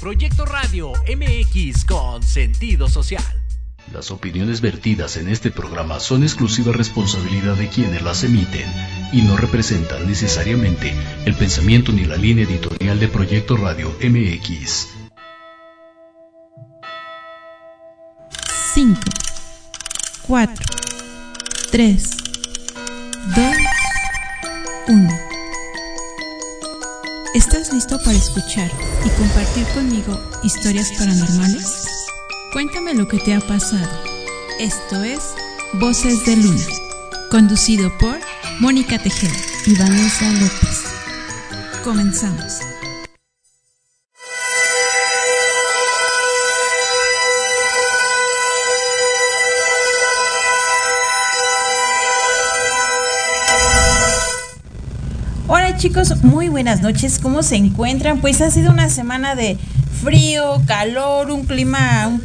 Proyecto Radio MX con sentido social. Las opiniones vertidas en este programa son exclusiva responsabilidad de quienes las emiten y no representan necesariamente el pensamiento ni la línea editorial de Proyecto Radio MX. 5, 4, 3, 2, 1. ¿Estás listo para escuchar y compartir conmigo historias paranormales? Cuéntame lo que te ha pasado. Esto es Voces de Luna, conducido por Mónica Tejeda y Vanessa López. Comenzamos. Chicos, muy buenas noches. ¿Cómo se encuentran? Pues ha sido una semana de frío, calor, un clima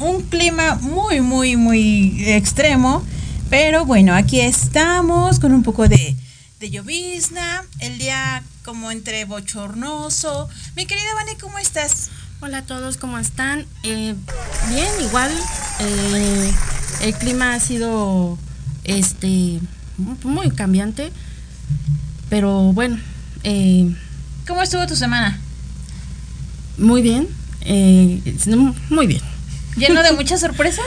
un, clima muy muy muy extremo, pero bueno, aquí estamos con un poco de de llovizna, el día como entre bochornoso. Mi querida Vane, ¿cómo estás? Hola a todos, ¿cómo están? Eh, bien, igual. eh, el clima ha sido este muy cambiante, pero bueno, eh, ¿Cómo estuvo tu semana? muy bien. eh, muy bien. ¿Lleno de muchas sorpresas?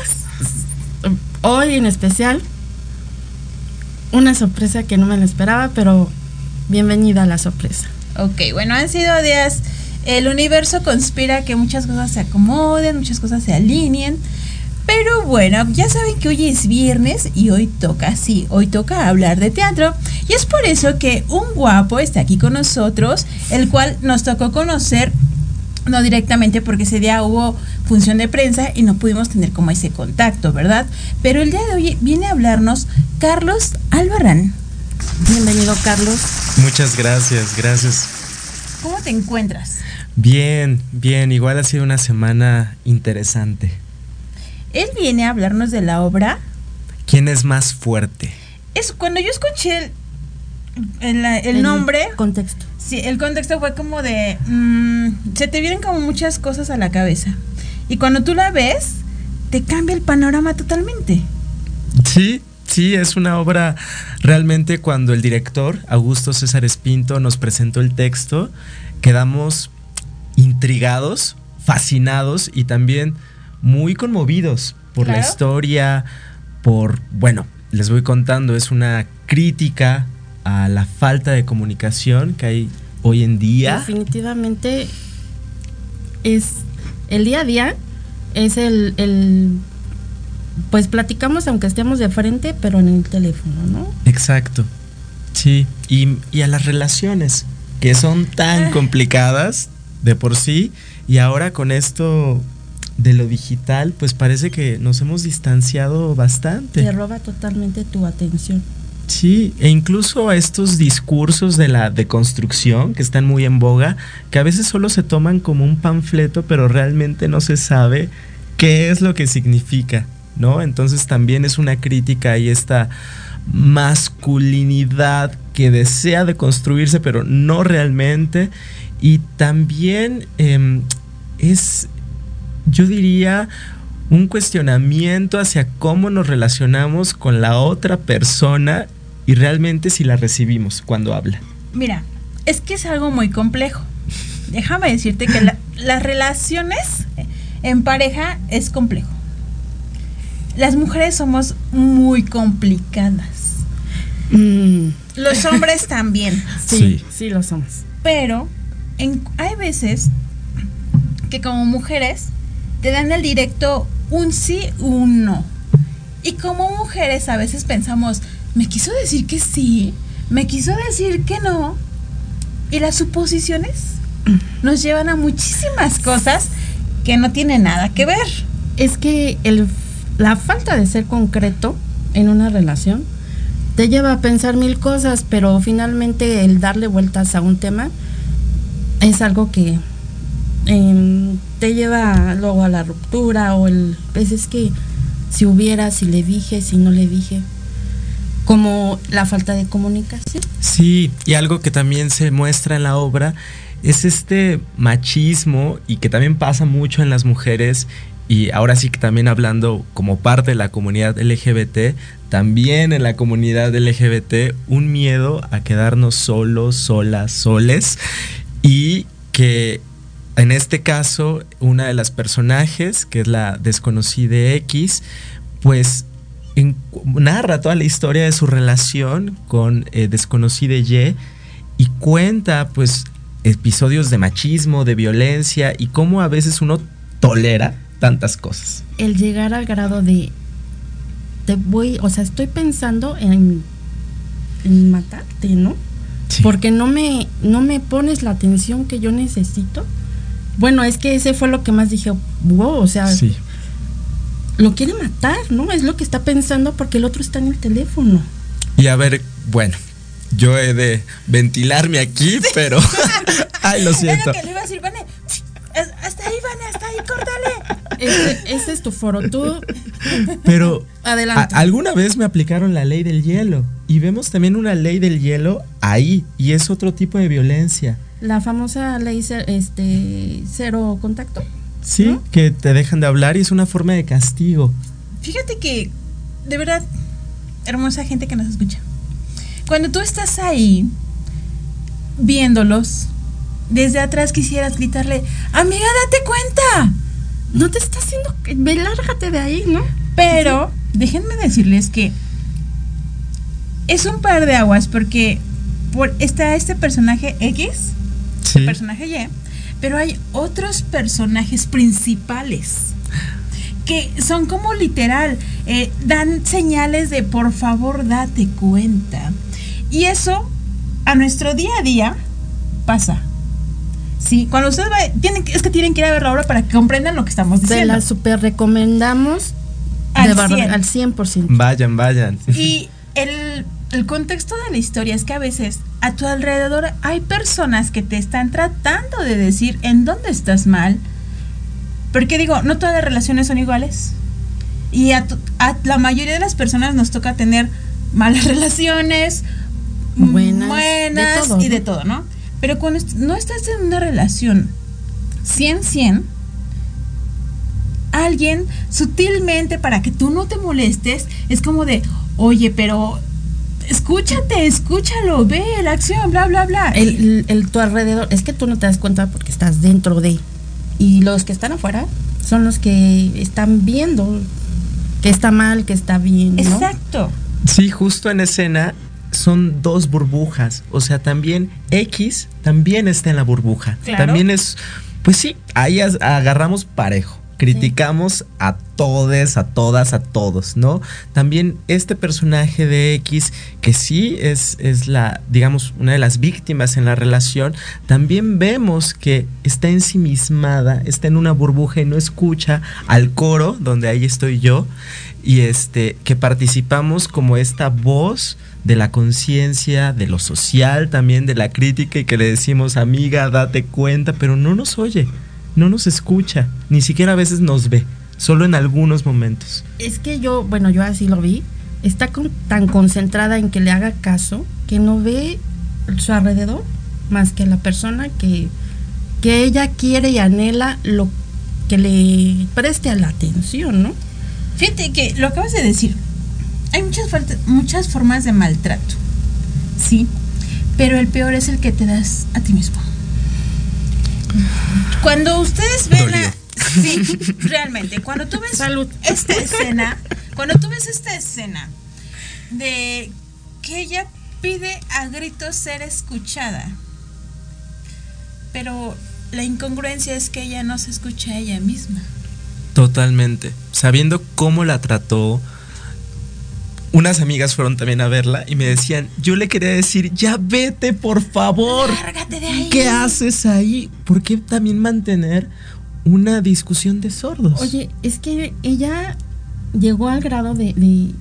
Hoy en especial, una sorpresa que no me la esperaba, pero bienvenida a la sorpresa. Ok, bueno, han sido días. El universo conspira que muchas cosas se acomoden, muchas cosas se alineen. Pero bueno, ya saben que hoy es viernes y hoy toca, sí, hoy toca hablar de teatro. Y es por eso que un guapo está aquí con nosotros, el cual nos tocó conocer, no directamente porque ese día hubo función de prensa y no pudimos tener como ese contacto, ¿verdad? Pero el día de hoy viene a hablarnos Carlos Albarrán. Bienvenido, Carlos. Muchas gracias, gracias. ¿Cómo te encuentras? Bien, bien, igual ha sido una semana interesante. Él viene a hablarnos de la obra ¿Quién es más fuerte? es cuando yo escuché el, el- el nombre, Contexto. sí, el contexto fue como de, mm, se te vienen como muchas cosas a la cabeza. Y cuando tú la ves, te cambia el panorama totalmente. Sí, sí, es una obra realmente cuando el director, Augusto César Espinto, nos presentó el texto, quedamos intrigados, fascinados y también muy conmovidos por la historia, por, bueno, les voy contando, es una crítica a la falta de comunicación que hay hoy en día. Definitivamente es el día a día, es el, el pues platicamos aunque estemos de frente, pero en el teléfono, ¿no? Exacto. Sí. Y, y a las relaciones, que son tan complicadas de por sí, y ahora con esto de lo digital, pues parece que nos hemos distanciado Te bastante. roba totalmente tu atención. Sí, e incluso a estos discursos de la deconstrucción que están muy en boga, que a veces solo se toman como un panfleto, pero realmente no se sabe qué es lo que significa, ¿no? Entonces también es una crítica y esta masculinidad que desea deconstruirse, pero no realmente. Y también em, es, yo diría, un cuestionamiento hacia cómo nos relacionamos con la otra persona y realmente si la recibimos cuando habla. Mira, es que es algo muy complejo. Déjame decirte que la- las relaciones en pareja es complejo. Las mujeres somos muy complicadas. Mm, Los hombres también. sí, Sí. sí, lo somos. Pero en- hay veces que como mujeres te dan el directo un sí, un no. Y como mujeres a veces pensamos, me quiso decir que sí, me quiso decir que no. Y las suposiciones nos llevan a muchísimas cosas que no tienen nada que ver. Es que el, la falta de ser concreto en una relación te lleva a pensar mil cosas, pero finalmente el darle vueltas a un tema es algo que em, te lleva luego a la ruptura o el pues es que si hubiera, si le dije, si no le dije, como la falta de comunicación. Sí, y algo que también se muestra en la obra es este machismo y que también pasa mucho en las mujeres y ahora sí que también hablando como parte de la comunidad LGBT, también en la comunidad LGBT un miedo a quedarnos solos, solas, soles y que en este caso una de las personajes, que es la desconocida X, pues narra toda la historia de su relación con eh, desconocida Y y cuenta pues episodios de machismo, de violencia y cómo a veces uno tolera tantas cosas. El llegar al grado de te voy, o sea, estoy pensando en, en matarte, ¿no? Porque no me, no me pones la atención que yo necesito. Bueno, es que ese fue lo que más dije, wow, o sea, sí. lo quiere matar, ¿no? Es lo que está pensando porque el otro está en el teléfono. Y a ver, bueno, yo he de ventilarme aquí, pero. Ay, lo siento. que le iba a decir, Vane, hasta ahí, Vane, hasta ahí, córtale. Ese, es tu foro, tú. Pero. Adelante. alguna vez me aplicaron la ley del hielo. Y vemos también una ley del hielo ahí. Y es otro tipo de violencia. La famosa ley este, cero contacto. Sí, que te dejan de hablar y es una forma de castigo. Fíjate que, de verdad, hermosa gente que nos escucha cuando tú estás ahí viéndolos, desde atrás quisieras gritarle, amiga, date cuenta. No te está haciendo... Ve, lárgate de ahí, ¿no? Pero déjenme decirles que es un par de aguas porque por, está este personaje X, sí. personaje Y, pero hay otros personajes principales que son como literal, eh, dan señales de por favor date cuenta. Y eso a nuestro día a día pasa. Sí, cuando ustedes tienen, es que tienen que ir a ver la obra para que comprendan lo que estamos diciendo. Se la super recomendamos al, 100. al 100%. Vayan, vayan. Y el, el contexto de la historia es que a veces a tu alrededor hay personas que te están tratando de decir en dónde estás mal. Porque digo, no todas las relaciones son iguales. Y a, a la mayoría de las personas nos toca tener malas relaciones buenas, y de todo, ¿no? Pero cuando no estás en una relación 100-100, alguien sutilmente para que tú no te molestes, es como de, oye, pero escúchate, escúchalo, ve la acción, bla, bla, bla. El, el, tu alrededor, es que tú no te das cuenta porque estás dentro de. Y los que están afuera son los que están viendo que está mal, que está bien. ¿no? Exacto. Sí, justo en escena son dos burbujas. O sea, también X también está en la burbuja. También es, pues sí, ahí agarramos parejo. Criticamos a todos, a todas, a todos, ¿no? También este personaje de X, que sí es, es la, digamos, una de las víctimas en la relación, también vemos que está ensimismada, está en una burbuja y no escucha al coro, donde ahí estoy yo, y este, que participamos como esta voz de la conciencia, de lo social también, de la crítica y que le decimos, amiga, date cuenta, pero no nos oye, no nos escucha, ni siquiera a veces nos ve, solo en algunos momentos. Es que yo, bueno, yo así lo vi, está tan concentrada en que le haga caso que no ve su alrededor más que la persona que, que ella quiere y anhela lo que le preste a la atención, ¿no? Fíjate que lo acabas de decir, hay muchas, muchas formas de maltrato, sí, pero el peor es el que te das a ti mismo. Cuando ustedes ven Sí, realmente, cuando tú ves esta escena, cuando tú ves esta escena de que ella pide a gritos ser escuchada, pero la incongruencia es que ella no se escucha a ella misma. Totalmente. Sabiendo cómo la trató, unas amigas fueron también a verla y me decían, yo le quería decir, ya vete, por favor. Lárgate de ahí. ¿Qué haces ahí? ¿Por qué también mantener una discusión de sordos? Oye, es que ella llegó al grado de, de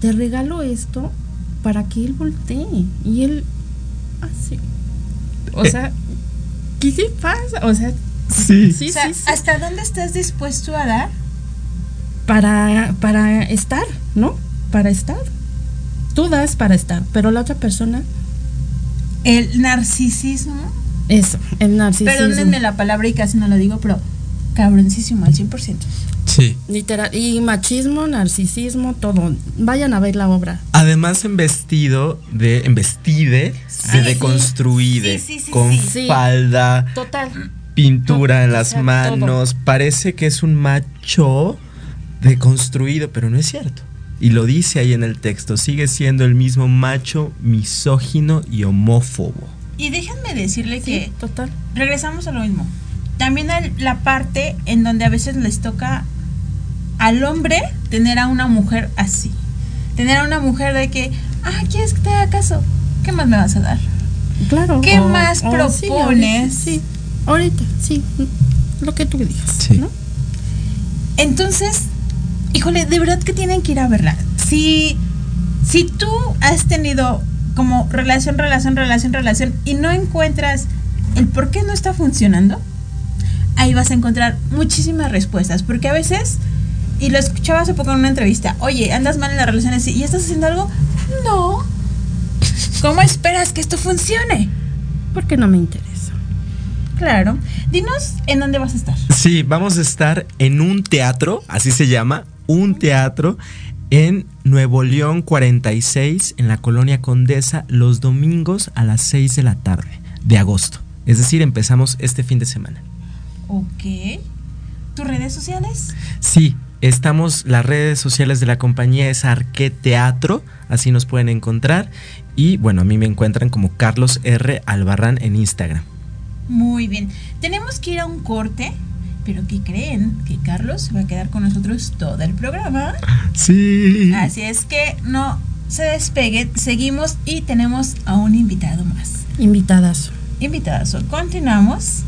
te regalo esto para que él voltee. Y él, así. O eh. sea, ¿qué se pasa? O sea, sí. sí, sí, ¿hasta dónde estás dispuesto a dar? Para, para estar, ¿no? Para estar. Tú das para estar, pero la otra persona... El narcisismo Eso, el narcisismo. Perdónenme la palabra y casi no lo digo, pero cabroncísimo al 100%. Sí. Literal. Y machismo, narcisismo, todo. Vayan a ver la obra. Además, en vestido de. En vestide Sí, de sí. deconstruide. Sí, sí, sí, con sí. falda, Total. pintura en las o sea, manos. Parece que es un macho deconstruido, pero no es cierto. Y lo dice ahí en el texto. Sigue siendo el mismo macho misógino y homófobo. Y déjenme decirle Sí, que total. regresamos a lo mismo. También hay la parte en donde a veces les toca al hombre tener a una mujer así. Tener a una mujer de que, ah, ¿quieres que te haga caso? ¿Qué más me vas a dar? Claro. ¿Qué más propones? ahorita, Sí, ahorita, sí. Lo que tú digas. Sí. ¿no? Entonces, híjole, de verdad que tienen que ir a verla. Si, si tú has tenido como relación, relación, relación, relación y no encuentras el por qué no está funcionando, ahí vas a encontrar muchísimas respuestas. Porque a veces, y lo escuchaba hace poco en una entrevista, oye, andas mal en las relaciones y estás haciendo algo. No. ¿Cómo esperas que esto funcione? Porque no me interesa. Claro. Dinos en dónde vas a estar. Sí, vamos a estar en un teatro, así se llama, un teatro en Nuevo León 46, en la colonia Condesa, los domingos a las 6 de la tarde de agosto. Es decir, empezamos este fin de semana. Ok. ¿Tus redes sociales? Sí, estamos, las redes sociales de la compañía es Arque Teatro, así nos pueden encontrar. Y bueno, a mí me encuentran como Carlos R. Albarrán en Instagram. Muy bien. Tenemos que ir a un corte, pero ¿qué creen? Que Carlos se va a quedar con nosotros todo el programa. Sí. Así es que no se despeguen, seguimos y tenemos a un invitado más. Invitadas. Invitadazo, continuamos.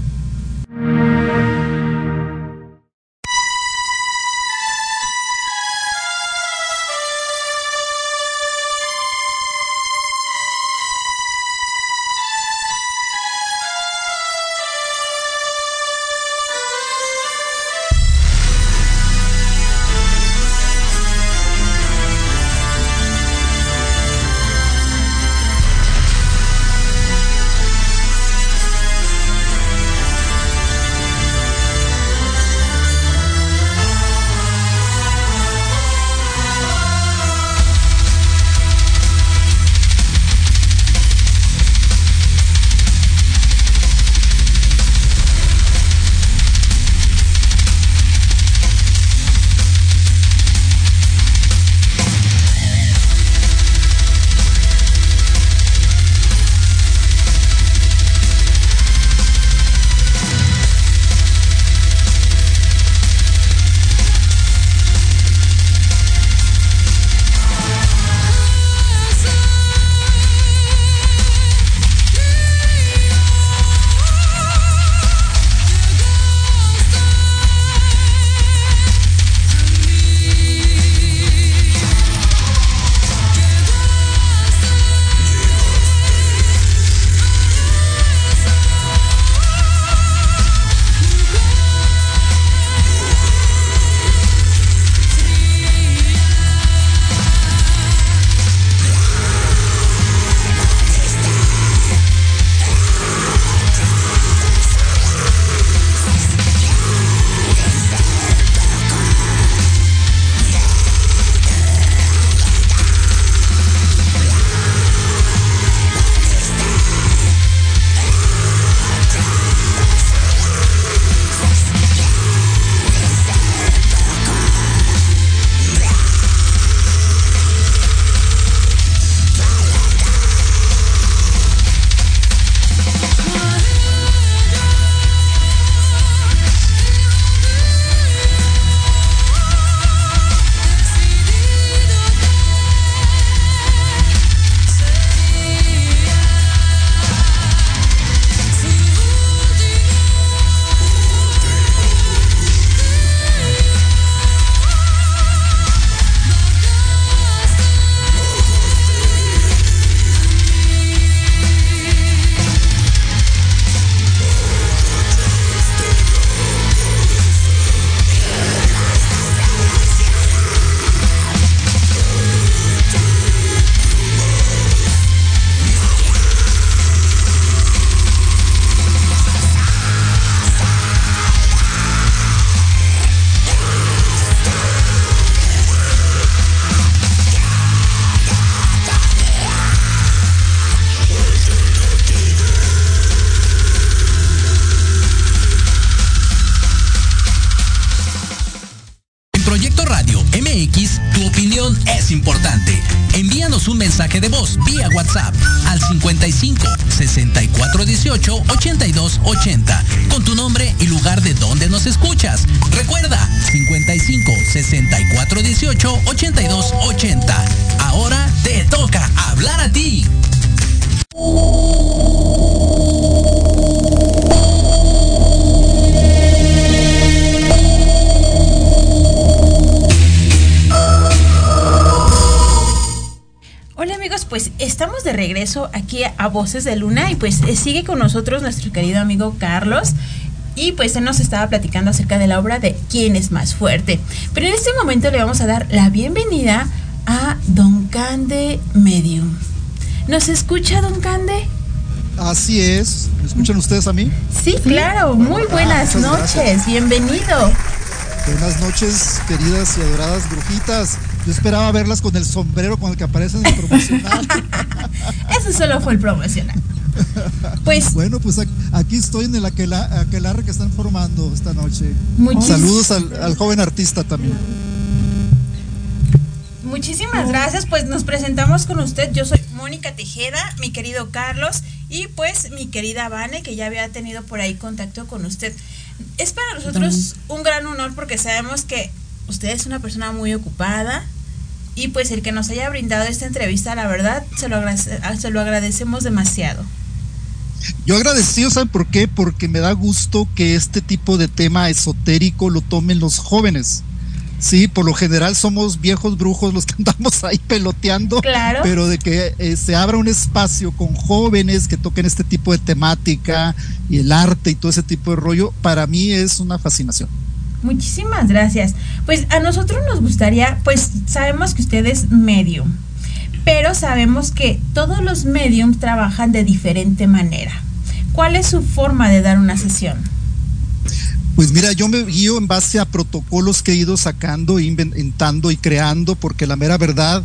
80 con tu nombre y lugar de donde nos escuchas. Recuerda 55 64 18 regreso aquí a Voces de Luna y pues eh, sigue con nosotros nuestro querido amigo Carlos y pues él nos estaba platicando acerca de la obra de ¿Quién es más fuerte? Pero en este momento le vamos a dar la bienvenida a Don Cande Medium. ¿Nos escucha Don Cande? Así es. ¿Me escuchan ustedes a mí? Sí, claro. Muy buenas muchas noches. gracias. Bienvenido. Buenas noches, queridas y adoradas brujitas. Yo esperaba verlas con el sombrero con el que aparecen en el promocional. Eso solo fue el promocional. Pues bueno, pues aquí estoy en el aquela- aquelarre que están formando esta noche. Saludos al, al joven artista también. Muchísimas gracias, pues nos presentamos con usted. Yo soy Mónica Tejeda, mi querido Carlos y pues mi querida Vane, que ya había tenido por ahí contacto con usted. Es para nosotros un gran honor porque sabemos que usted es una persona muy ocupada y pues el que nos haya brindado esta entrevista, la verdad, se lo, agradece- se lo agradecemos demasiado. Yo agradecido, ¿saben por qué? Porque me da gusto que este tipo de tema esotérico lo tomen los jóvenes. Sí, por lo general somos viejos brujos los que andamos ahí peloteando. Claro. Pero de que eh, se abra un espacio con jóvenes que toquen este tipo de temática y el arte y todo ese tipo de rollo, para mí es una fascinación. Muchísimas gracias. Pues a nosotros nos gustaría, pues sabemos que usted es medium, pero sabemos que todos los mediums trabajan de diferente manera. ¿Cuál es su forma de dar una sesión? Pues mira, yo me guío en base a protocolos que he ido sacando, inventando y creando, porque la mera verdad,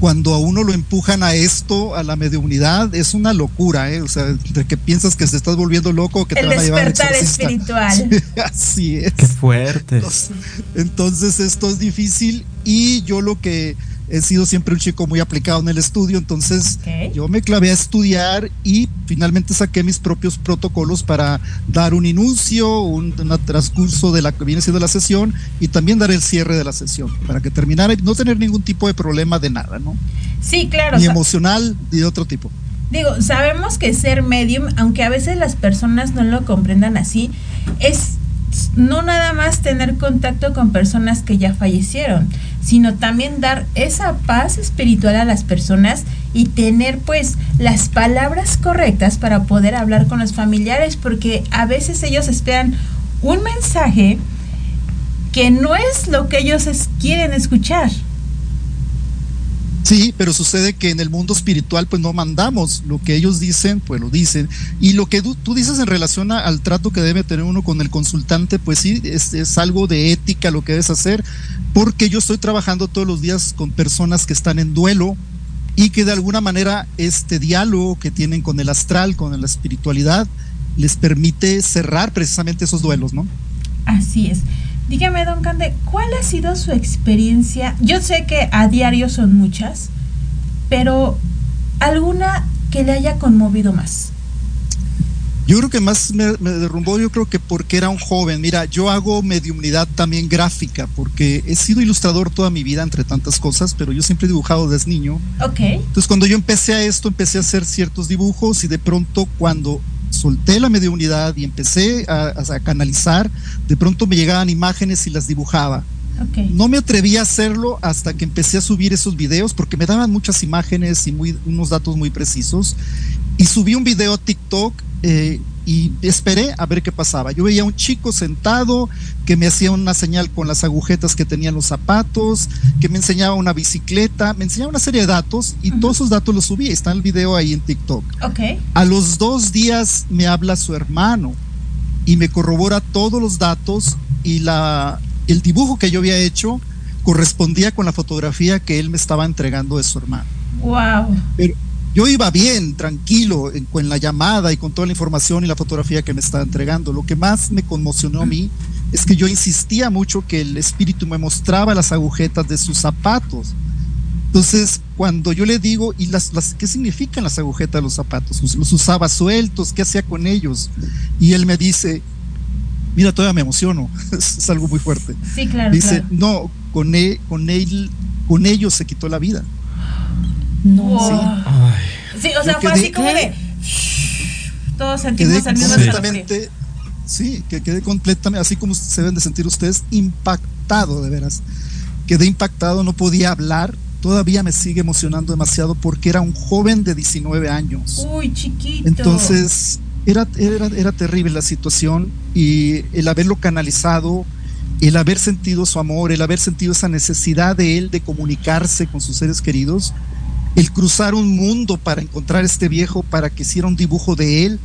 cuando a uno lo empujan a esto, a la mediunidad, es una locura, ¿eh? O sea, de que piensas que se estás volviendo loco, que El te van a llevar despertar espiritual. Sí, así es. Qué fuerte. Entonces, entonces esto es difícil y yo lo que he sido siempre un chico muy aplicado en el estudio, entonces yo me clavé a estudiar y finalmente saqué mis propios protocolos para dar un inicio, un, un transcurso de la que viene siendo la sesión y también dar el cierre de la sesión para que terminara y no tener ningún tipo de problema de nada, ¿no? Sí, claro. Ni emocional ni de otro tipo. Digo, sabemos que ser medium, aunque a veces las personas no lo comprendan así, es no nada más tener contacto con personas que ya fallecieron, sino también dar esa paz espiritual a las personas y tener pues las palabras correctas para poder hablar con los familiares, porque a veces ellos esperan un mensaje que no es lo que ellos quieren escuchar. Sí, pero sucede que en el mundo espiritual pues no mandamos, lo que ellos dicen pues lo dicen y lo que tú, dices en relación al trato que debe tener uno con el consultante pues sí, es, es algo de ética lo que debes hacer porque yo estoy trabajando todos los días con personas que están en duelo y que de alguna manera este diálogo que tienen con el astral, con la espiritualidad, les permite cerrar precisamente esos duelos, ¿no? Así es. Dígame, don Cande, ¿cuál ha sido su experiencia? Yo sé que a diario son muchas, pero alguna que le haya conmovido más. Yo creo que más me, me derrumbó, yo creo que porque era un joven. Mira, yo hago mediumnidad también gráfica, porque he sido ilustrador toda mi vida, entre tantas cosas, pero yo siempre he dibujado desde niño. Ok, Entonces, cuando yo empecé a esto, empecé a hacer ciertos dibujos y de pronto cuando solté la mediunidad y empecé a, a canalizar, de pronto me llegaban imágenes y las dibujaba. No me atreví a hacerlo hasta que empecé a subir esos videos porque me daban muchas imágenes y muy, unos datos muy precisos. Y subí un video a TikTok eh, y esperé a ver qué pasaba. Yo veía a un chico sentado que me hacía una señal con las agujetas que tenían los zapatos, que me enseñaba una bicicleta, me enseñaba una serie de datos y Ujú. todos esos datos los subí. Está el video ahí en TikTok. Ok, A los dos días me habla su hermano y me corrobora todos los datos y la, el dibujo que yo había hecho correspondía con la fotografía que él me estaba entregando de su hermano. wow. Pero yo iba bien, tranquilo, en, con la llamada y con toda la información y la fotografía que me estaba entregando. Lo que más me conmocionó a mí es que yo insistía mucho que el espíritu me mostraba las agujetas de sus zapatos. Entonces, cuando yo le digo, ¿y las, las qué significan las agujetas de los zapatos? ¿Los usaba sueltos? ¿Qué hacía con ellos? Y él me dice, mira, todavía me emociono, es, algo muy fuerte. Sí, claro. Dice, no, con él, con él, con ellos se quitó la vida. No. Sí. sí o sea, fue así como de. Todos sentimos el mismo completamente, Sí, que quedé completamente, así como se deben de sentir ustedes, impactado, de veras. Quedé impactado, no podía hablar, todavía me sigue emocionando demasiado porque era un joven de 19 años. Uy, chiquito. Entonces, era, era, era terrible la situación y el haberlo canalizado, el haber sentido su amor, el haber sentido esa necesidad de él de comunicarse con sus seres queridos, el cruzar un mundo para encontrar este viejo, para que hiciera un dibujo de él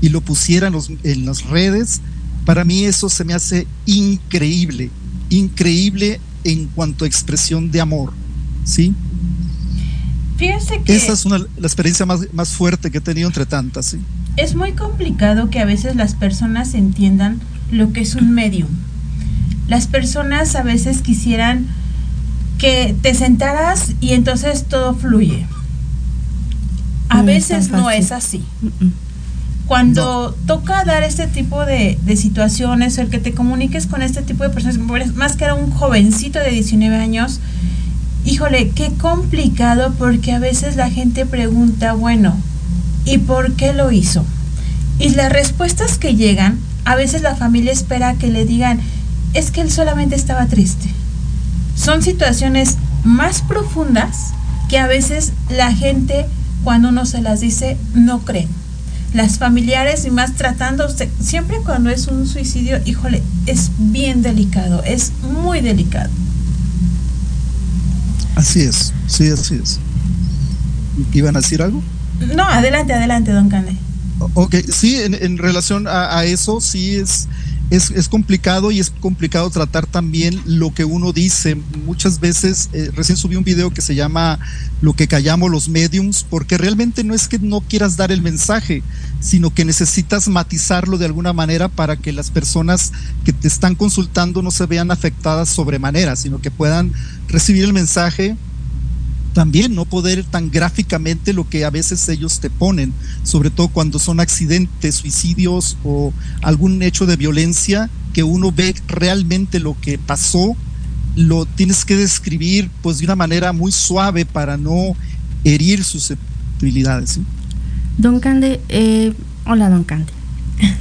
y lo pusiera en, los, en las redes, para mí eso se me hace increíble, increíble en cuanto a expresión de amor. ¿sí? Fíjense que... Esa es una, la experiencia más, más fuerte que he tenido entre tantas, ¿sí? Es muy complicado que a veces las personas entiendan lo que es un medium. Las personas a veces quisieran que te sentaras y entonces todo fluye. A veces no es así. Cuando toca dar este tipo de, de, situaciones, el que te comuniques con este tipo de personas, más que era un jovencito de 19 años, híjole, qué complicado porque a veces la gente pregunta, bueno, ¿y por qué lo hizo? Y las respuestas que llegan, a veces la familia espera que le digan, es que él solamente estaba triste. Son situaciones más profundas que a veces la gente, cuando uno se las dice, no creen. Las familiares y más tratando, siempre cuando es un suicidio, híjole, es bien delicado, es muy delicado. Así es, sí, así es. ¿Iban a decir algo? No, adelante, adelante, don Cane. Ok, sí, en, relación a, eso, sí es, es, complicado y es complicado tratar también lo que uno dice. Muchas veces, eh, recién subí un video que se llama Lo que callamos los mediums, porque realmente no es que no quieras dar el mensaje, sino que necesitas matizarlo de alguna manera para que las personas que te están consultando no se vean afectadas sobremanera, sino que puedan recibir el mensaje también no poder tan gráficamente lo que a veces ellos te ponen, sobre todo cuando son accidentes, suicidios o algún hecho de violencia que uno ve realmente lo que pasó, lo tienes que describir pues de una manera muy suave para no herir susceptibilidades. Don Cande, eh, hola Don Cande.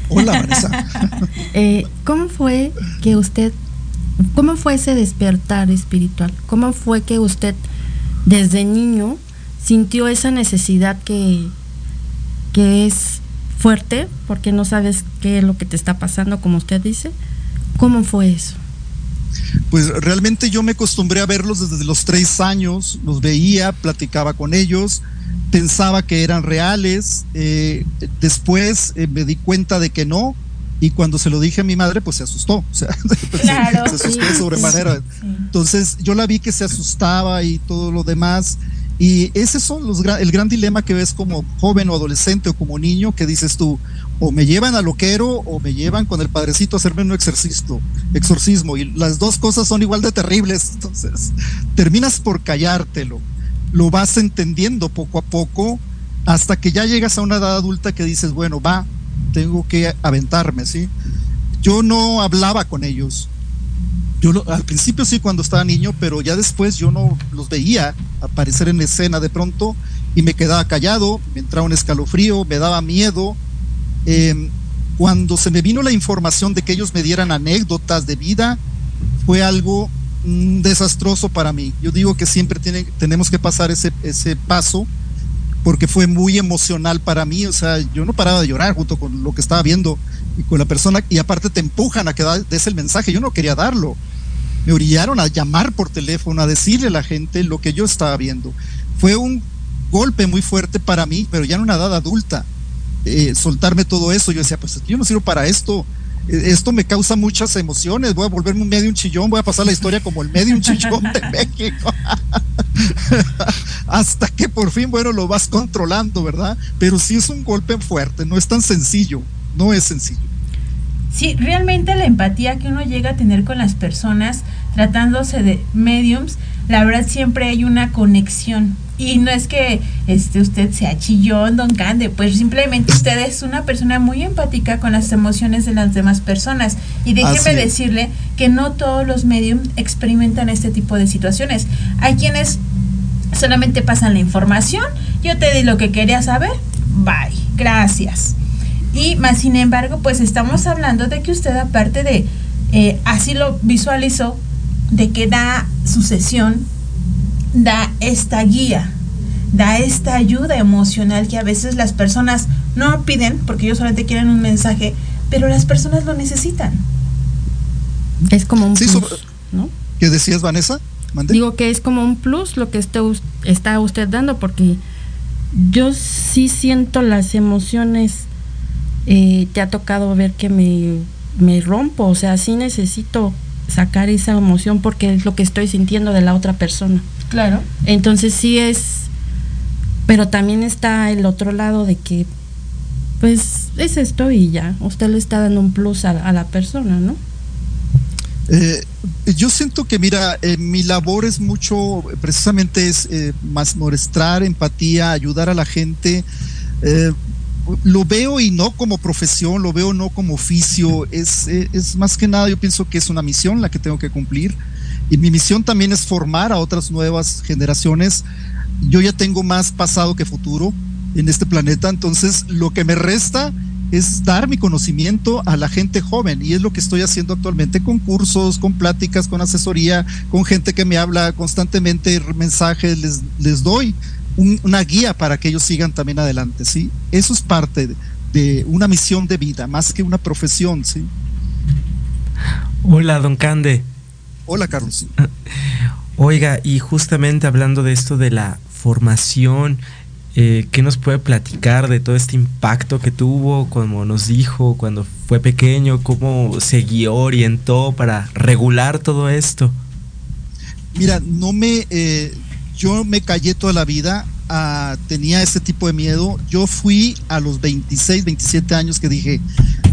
Hola Vanessa. eh, ¿Cómo fue que usted ¿Cómo fue ese despertar espiritual? ¿Cómo fue que usted desde niño sintió esa necesidad que, que es fuerte porque no sabes qué es lo que te está pasando, como usted dice? ¿Cómo fue eso? Pues realmente yo me acostumbré a verlos desde los tres años, los veía, platicaba con ellos, pensaba que eran reales, eh, después eh, me di cuenta de que no, y cuando se lo dije a mi madre, pues se asustó, o sea, se, asustó sobremanera. Entonces yo la vi que se asustaba y todo lo demás. Y ese es los, el gran dilema que ves como joven o adolescente o como niño, que dices tú, o me llevan a loquero o me llevan con el padrecito a hacerme un exorcismo, exorcismo. Y las dos cosas son igual de terribles. Entonces, terminas por callártelo. Lo vas entendiendo poco a poco hasta que ya llegas a una edad adulta que dices, bueno, va, tengo que aventarme, ¿sí? Yo no hablaba con ellos. Yo al principio sí cuando estaba niño, pero ya después yo no los veía aparecer en escena de pronto y me quedaba callado, me entraba un escalofrío, me daba miedo. Em, cuando se me vino la información de que ellos me dieran anécdotas de vida, fue algo mm, desastroso para mí. Yo digo que siempre tiene, tenemos que pasar ese, ese paso porque fue muy emocional para mí, o sea, yo no paraba de llorar junto con lo que estaba viendo y con la persona, y aparte te empujan a que des el mensaje, yo no quería darlo, me orillaron a llamar por teléfono, a decirle a la gente lo que yo estaba viendo. Fue un golpe muy fuerte para mí, pero ya en una edad adulta, eh, soltarme todo eso, yo decía, pues yo no sirvo para esto, esto me causa muchas emociones, voy a volverme un medio un chillón, voy a pasar la historia como el medio un chillón de México. Hasta que por fin, bueno, lo vas controlando, ¿verdad? Pero sí es un golpe fuerte, no es tan sencillo, no es sencillo. Sí, realmente la empatía que uno llega a tener con las personas tratándose de mediums, la verdad siempre hay una conexión. Y no es que este, usted sea chillón, don Cande, pues simplemente usted es una persona muy empática con las emociones de las demás personas. Y déjeme decirle que no todos los mediums experimentan este tipo de situaciones. Hay quienes solamente pasan la información, yo te di lo que quería saber, bye, gracias. Y más sin embargo, pues estamos hablando de que usted aparte de, eh, así lo visualizó, de que da su sesión, da esta guía, da esta ayuda emocional que a veces las personas no piden, porque ellos solamente quieren un mensaje, pero las personas lo necesitan. Es como un plus, ¿no? ¿Qué decías, Vanessa? Digo que es como un plus lo que está, está usted dando, porque yo sí siento las emociones eh, te ha tocado ver que me, me rompo, o sea, sí necesito sacar esa emoción porque es lo que estoy sintiendo de la otra persona. Claro. Entonces sí es, pero también está el otro lado de que, pues es esto y ya, usted le está dando un plus a, la persona, ¿no? Eh, yo siento que, mira, eh, mi labor es mucho, precisamente es eh, más mostrar empatía, ayudar a la gente lo veo y no como profesión, lo veo no como oficio, es, es, más que nada yo pienso que es una misión la que tengo que cumplir y mi misión también es formar a otras nuevas generaciones. Yo ya tengo más pasado que futuro en este planeta, entonces lo que me resta es dar mi conocimiento a la gente joven y es lo que estoy haciendo actualmente con cursos, con pláticas, con asesoría, con gente que me habla constantemente, mensajes les, les doy una guía para que ellos sigan también adelante, ¿sí? Eso es parte de, una misión de vida, más que una profesión, ¿sí? Hola, don Cande. Hola, Carlos. Oiga, y justamente hablando de esto de la formación, eh, ¿qué nos puede platicar de todo este impacto que tuvo, como nos dijo, cuando fue pequeño, cómo se guió, orientó para regular todo esto? Mira, no me, eh, yo me callé toda la vida, ah, tenía ese tipo de miedo. Yo fui a los 26, 27 años que dije,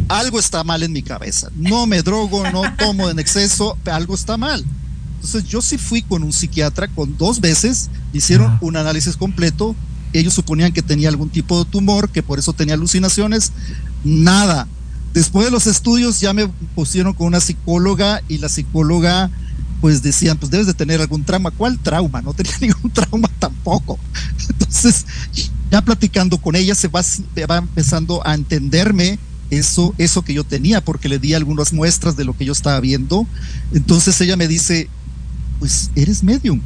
algo está mal en mi cabeza. No me drogo, no tomo en exceso, algo está mal. Entonces yo sí fui con un psiquiatra, con dos veces, hicieron un análisis completo. Ellos suponían que tenía algún tipo de tumor, que por eso tenía alucinaciones. Nada. Después de los estudios ya me pusieron con una psicóloga y la psicóloga pues decían, pues debes de tener algún trauma. ¿Cuál trauma? No tenía ningún trauma tampoco. Entonces, ya platicando con ella, se va, va empezando a entenderme eso, eso que yo tenía, porque le di algunas muestras de lo que yo estaba viendo. Entonces ella me dice, pues eres medium,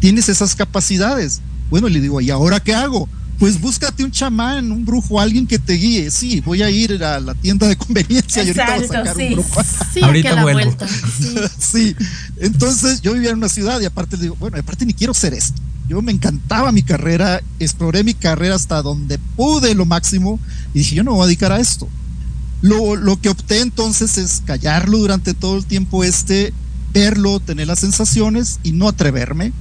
tienes esas capacidades. Bueno, le digo, ¿y ahora qué hago? Pues búscate un chamán, un brujo, alguien que te guíe. Sí, voy a ir a la tienda de conveniencia y ahorita voy a sacar un brujo. Sí, ahorita la vuelta. Sí. entonces yo vivía en una ciudad y aparte le digo, bueno, aparte ni quiero ser esto. Yo me encantaba mi carrera, exploré mi carrera hasta donde pude lo máximo y dije, yo no me voy a dedicar a esto. Lo, lo que opté entonces es callarlo durante todo el tiempo este, verlo, tener las sensaciones y no atreverme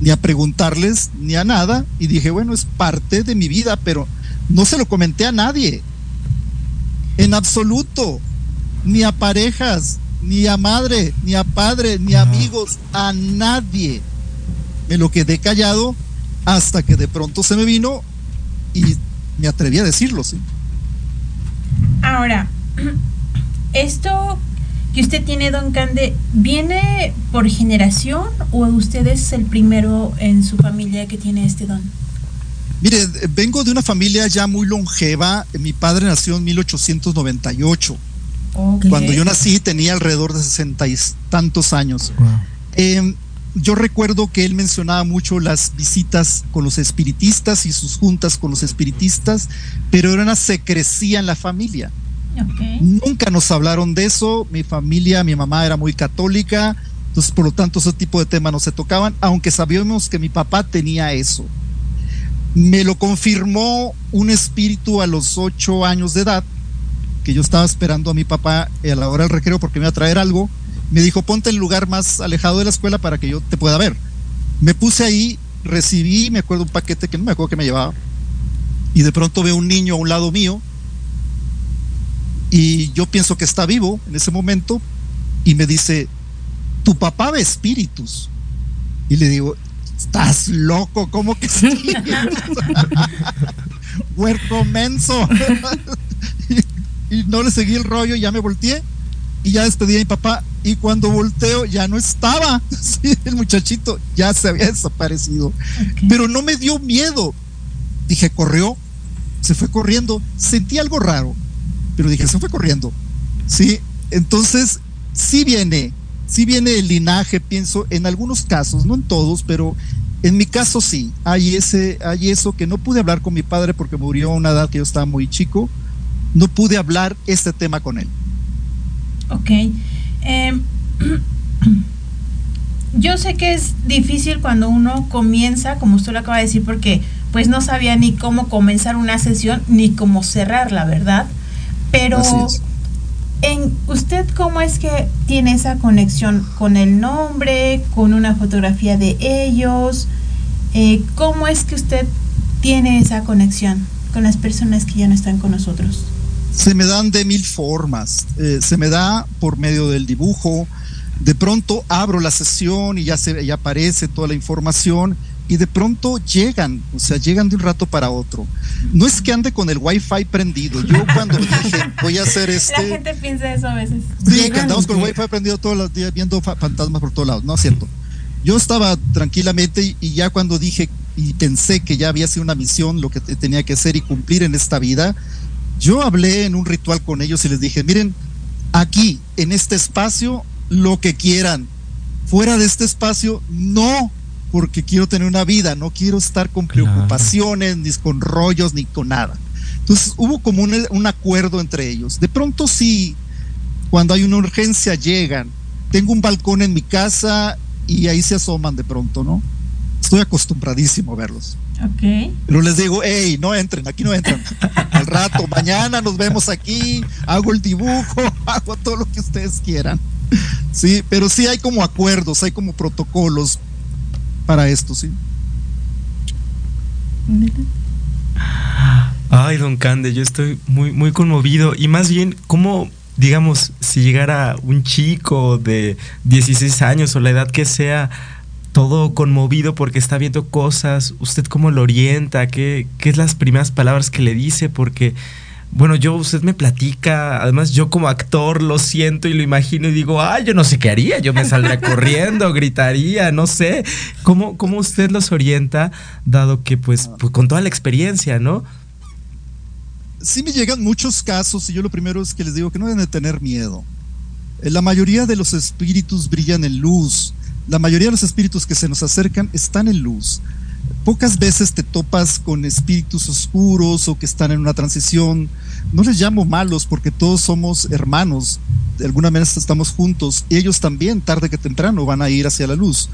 ni a preguntarles, ni a nada. Y dije, bueno, es parte de mi vida, pero no se lo comenté a nadie. En absoluto. Ni a parejas, ni a madre, ni a padre, ni a amigos, a nadie. Me lo quedé callado hasta que de pronto se me vino y me atreví a decirlo, sí. Ahora, esto que usted tiene, don Cande, ¿viene por generación o usted es el primero en su familia que tiene este don? Mire, vengo de una familia ya muy longeva. Mi padre nació en 1898. Cuando yo nací tenía alrededor de sesenta y tantos años. Em, yo recuerdo que él mencionaba mucho las visitas con los espiritistas y sus juntas con los espiritistas, pero era una secrecía en la familia. Nunca nos hablaron de eso. Mi familia, mi mamá era muy católica, entonces por lo tanto ese tipo de temas no se tocaban, aunque sabíamos que mi papá tenía eso. Me lo confirmó un espíritu a los ocho años de edad, que yo estaba esperando a mi papá a la hora del recreo porque me iba a traer algo. Me dijo, ponte el lugar más alejado de la escuela para que yo te pueda ver. Me puse ahí, recibí, me acuerdo un paquete que no me acuerdo que me llevaba. Y de pronto veo un niño a un lado mío Y yo pienso que está vivo en ese momento y me dice, tu papá ve espíritus. Y le digo, estás loco, ¿cómo que sí? Huerco menso. y, no le seguí el rollo, ya me volteé y ya despedí a mi papá. Y cuando volteo ya no estaba. el muchachito ya se había desaparecido. Pero no me dio miedo. Dije, corrió, se fue corriendo. Sentí algo raro, pero dije, se fue corriendo. Sí, entonces sí viene, sí viene el linaje, pienso, en algunos casos, no en todos, pero en mi caso sí, hay, ese, hay eso que no pude hablar con mi padre porque murió a una edad que yo estaba muy chico, no pude hablar este tema con él. Ok. Em, yo sé que es difícil cuando uno comienza, como usted lo acaba de decir, porque pues no sabía ni cómo comenzar una sesión ni cómo cerrarla, ¿verdad? Pero en usted cómo es que tiene esa conexión con el nombre, con una fotografía de ellos, eh, cómo es que usted tiene esa conexión con las personas que ya no están con nosotros. Se me dan de mil formas, eh, se me da por medio del dibujo, de pronto abro la sesión y ya se ya aparece toda la información y de pronto llegan, o sea, llegan de un rato para otro. No es que ande con el wifi prendido. Yo cuando dije, voy a hacer este... La gente piensa eso a veces. Sí, que andamos con el wifi prendido todos los días viendo fantasmas por todos lados. No es cierto. Yo estaba tranquilamente y ya cuando dije y pensé que ya había sido una misión, lo que tenía que hacer y cumplir en esta vida, yo hablé en un ritual con ellos y les dije, miren, aquí, en este espacio, lo que quieran. Fuera de este espacio, no porque quiero tener una vida, no quiero estar con preocupaciones, ni con rollos, ni con nada. Entonces hubo como un, acuerdo entre ellos. De pronto sí, cuando hay una urgencia llegan. Tengo un balcón en mi casa y ahí se asoman de pronto, ¿no? Estoy acostumbradísimo a verlos. Ok. Pero les digo, hey, no entren, aquí no entran. Al rato, mañana nos vemos aquí, hago el dibujo, hago todo lo que ustedes quieran. Sí, pero sí hay como acuerdos, hay como protocolos para esto, ¿sí? Ay, don Cande, yo estoy muy, muy conmovido. Y más bien, ¿cómo, digamos, si llegara un chico de 16 años o la edad que sea, todo conmovido porque está viendo cosas, ¿usted cómo lo orienta? ¿Qué, qué es las primeras palabras que le dice? Porque bueno, yo, usted me platica, además yo como actor lo siento y lo imagino y digo, ay, yo no sé qué haría, yo me saldría corriendo, gritaría, no sé. ¿Cómo, ¿Cómo usted los orienta, dado que pues, pues, con toda la experiencia, ¿no? Sí me llegan muchos casos y yo lo primero es que les digo que no deben de tener miedo. Eh, la mayoría de los espíritus brillan en luz. La mayoría de los espíritus que se nos acercan están en luz pocas veces te topas con espíritus oscuros o que están en una transición. No les llamo malos porque todos somos hermanos, de alguna manera estamos juntos. Y ellos también, tarde que temprano, van a ir hacia la luz.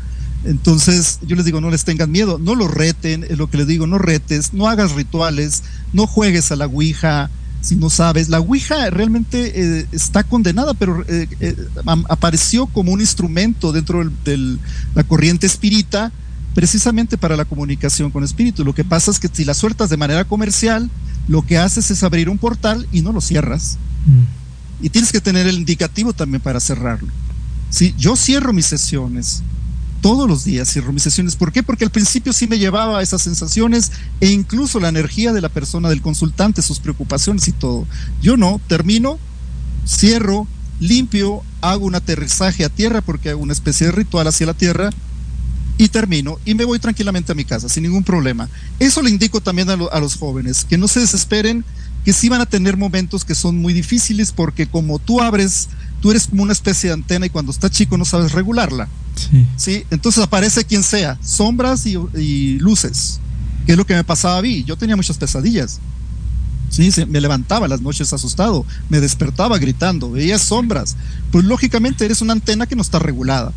Entonces yo les digo, no les tengan miedo, no lo reten, es lo que les digo, no retes, no hagas rituales, no juegues a la Ouija si no sabes. La Ouija realmente eh, está condenada, pero eh, eh, apareció como un instrumento dentro de la corriente espírita precisamente para la comunicación con espíritu. Lo que pasa es que si la sueltas de manera comercial, lo que haces es abrir un portal y no lo cierras. Mm. Y tienes que tener el indicativo también para cerrarlo. Sí, yo cierro mis sesiones. Todos los días cierro mis sesiones. ¿Por qué? Porque al principio sí me llevaba esas sensaciones e incluso la energía de la persona, del consultante, sus preocupaciones y todo. Yo no, termino, cierro, limpio, hago un aterrizaje a tierra porque hago una especie de ritual hacia la tierra y termino y me voy tranquilamente a mi casa sin ningún problema. Eso le indico también a, los jóvenes, que no se desesperen, que sí van a tener momentos que son muy difíciles porque como tú abres, tú eres como una especie de antena y cuando estás chico no sabes regularla. Sí. Entonces aparece quien sea, sombras y, luces, que es lo que me pasaba a mí. Yo tenía muchas pesadillas. Sí, me levantaba las noches asustado, me despertaba gritando, veía sombras. Pues lógicamente eres una antena que no está regulada